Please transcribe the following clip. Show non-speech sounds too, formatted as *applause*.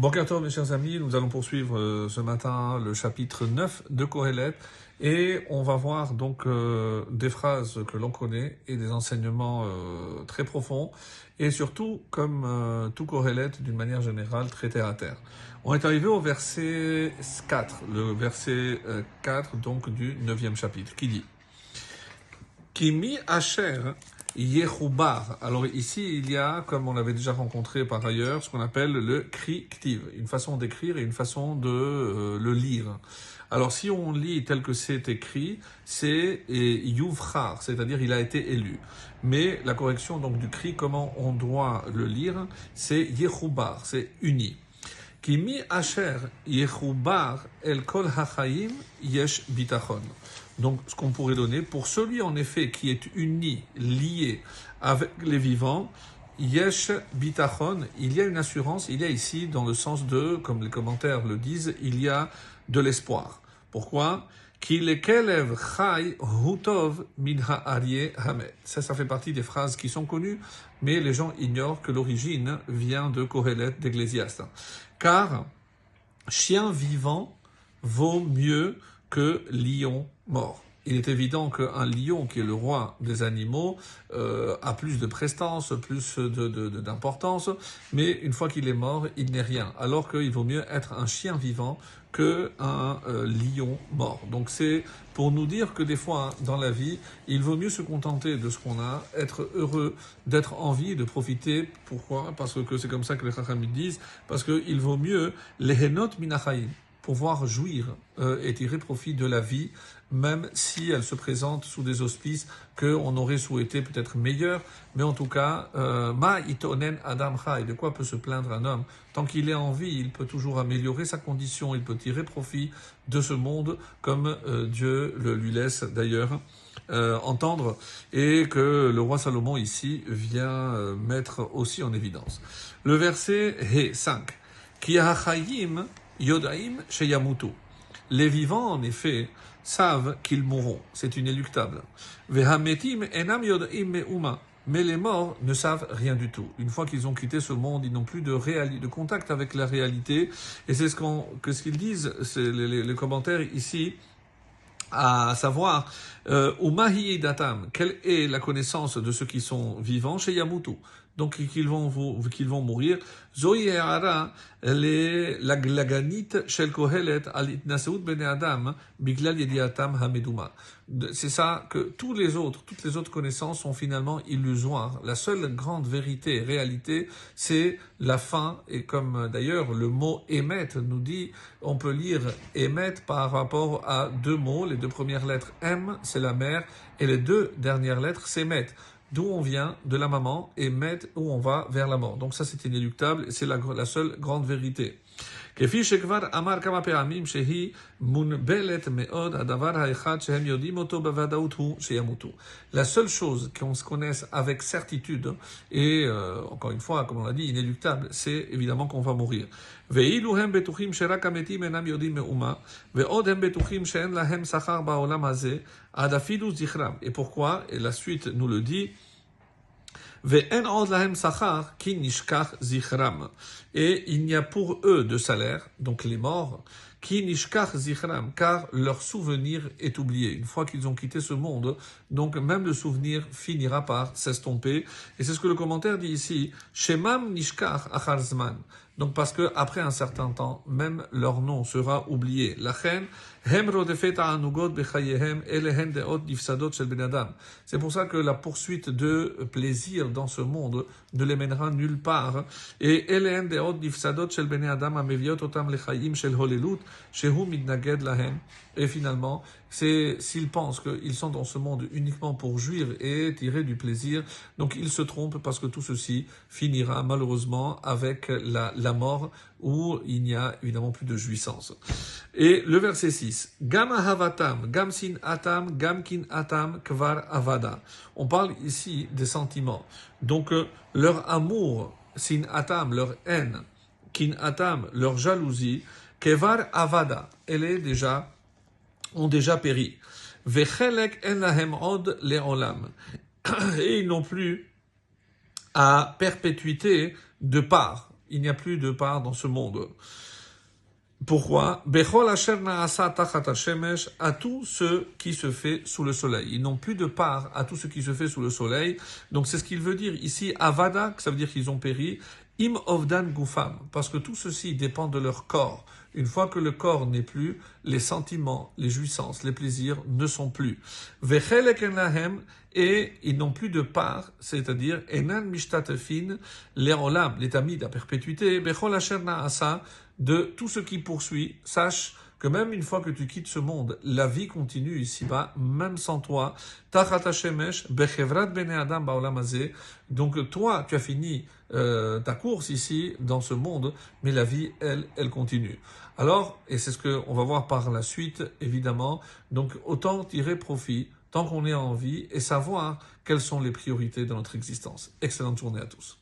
Bon mes chers amis, nous allons poursuivre euh, ce matin le chapitre 9 de Kohelet et on va voir donc euh, des phrases que l'on connaît et des enseignements euh, très profonds et surtout, comme tout Kohelet d'une manière générale, très terre à terre. On est arrivé au verset 4, le verset 4 donc du 9e chapitre, qui dit Kimi Asher Yehoubar. Alors ici, il y a, comme on l'avait déjà rencontré par ailleurs, ce qu'on appelle le cri ktiv, une façon d'écrire et une façon de euh, le lire. Alors si on lit tel que c'est écrit, c'est yuvchar, c'est-à-dire il a été élu. Mais la correction donc du cri, comment on doit le lire, c'est Yehoubar, c'est uni. Kimi asher Yehoubar el kol hachayim yesh bitachon. Donc, ce qu'on pourrait donner, pour celui en effet qui est uni, lié avec les vivants, yesh bitachon, il y a une assurance, il y a ici, dans le sens de, comme les commentaires le disent, il y a de l'espoir. Pourquoi? Ça, ça fait partie des phrases qui sont connues, mais les gens ignorent que l'origine vient de Kohelet d'Ecclésiaste. Car chien vivant vaut mieux que lion mort. Il est évident qu'un lion, qui est le roi des animaux, euh, a plus de prestance, plus d'importance, de, mais une fois qu'il est mort, il n'est rien. Alors qu'il vaut mieux être un chien vivant qu'un euh, lion mort. Donc c'est pour nous dire que des fois, dans la vie, il vaut mieux se contenter de ce qu'on a, être heureux, d'être en vie, de profiter. Pourquoi? Parce que c'est comme ça que les Chachamim disent, parce qu'il vaut mieux les henot minachaim pouvoir jouir euh, et tirer profit de la vie, même si elle se présente sous des auspices qu'on aurait souhaité peut-être meilleurs. Mais en tout cas, euh, ma itonen adam chai, de quoi peut se plaindre un homme? Tant qu'il est en vie, il peut toujours améliorer sa condition, il peut tirer profit de ce monde, comme euh, Dieu le lui laisse d'ailleurs. entendre et que le roi Salomon ici vient mettre aussi en évidence. Le verset He 5. Ki Yodaim Sheyamutu. Les vivants, en effet, savent qu'ils mourront. C'est inéluctable. Vehametim enam yodaim me'uma. Mais les morts ne savent rien du tout. Une fois qu'ils ont quitté ce monde, ils n'ont plus de, contact avec la réalité. Et c'est ce que ce qu'ils disent, c'est les, les, commentaires ici, à savoir, euh, datam, quelle est la connaissance de ceux qui sont vivants? Chez Yamutu donc qu'ils vont, mourir. Zoï la glaglanit shel kohelet al bene adam biglal yediatam hameduma. C'est ça que tous les autres, toutes les autres connaissances sont finalement illusoires. La seule grande vérité, réalité, c'est la fin. Et comme d'ailleurs le mot émet nous dit, on peut lire émet par rapport à deux mots. Les deux premières lettres M, c'est la mère, et les deux dernières lettres, c'est met d'où on vient, de la maman, et mettre où on va vers la mort. Donc ça, c'est inéluctable, c'est la, seule grande vérité. La seule chose qu'on se connaisse avec certitude, et euh, encore une fois, comme on l'a dit, inéluctable, c'est évidemment qu'on va mourir. Et pourquoi? Et la suite nous le dit. Et il n'y a pour eux de salaire, donc les morts, qui nishkach zichram, car leur souvenir est oublié. Une fois qu'ils ont quitté ce monde, donc même le souvenir finira par s'estomper. Et c'est ce que le commentaire dit ici. Shemam nishkach acharzman. Donc parce que après un certain temps, même leur nom sera oublié. Reine, c'est pour ça que la poursuite de plaisir dans ce monde ne les mènera nulle part. Et et finalement, c'est s'ils pensent qu'ils sont dans ce monde uniquement pour jouir et tirer du plaisir, donc ils se trompent parce que tout ceci finira malheureusement avec la, la mort où il n'y a évidemment plus de jouissance. Et le verset 6, Gam havatam, gam sin atam, gam kin atam, kvar avada. On parle ici des sentiments. Donc euh, leur amour, sin atam, leur haine, kin atam, leur jalousie, kevar avada, elle est déjà, ont déjà péri. Vechelek en lahem od leolam. *clears throat* Et ils n'ont plus à perpétuité de part Il n'y a plus de part dans ce monde. Pourquoi? À tout ce qui se fait sous le soleil. Ils n'ont plus de part à tout ce qui se fait sous le soleil. Donc c'est ce qu'il veut dire ici. Avada, ça veut dire qu'ils ont péri. Im gufam, parce que tout ceci dépend de leur corps. Une fois que le corps n'est plus, les sentiments, les jouissances, les plaisirs ne sont plus. Et ils n'ont plus de part, c'est-à-dire enan mishtatefin l'étamide à perpétuité, bechol asa, de tout ce qui poursuit. Sache que même une fois que tu quittes ce monde, la vie continue ici-bas, même sans toi. Donc toi, tu as fini euh, ta course ici, dans ce monde, mais la vie, elle, elle continue. Alors, et c'est ce qu'on va voir par la suite, évidemment, donc autant tirer profit tant qu'on est en vie et savoir quelles sont les priorités de notre existence. Excellente journée à tous.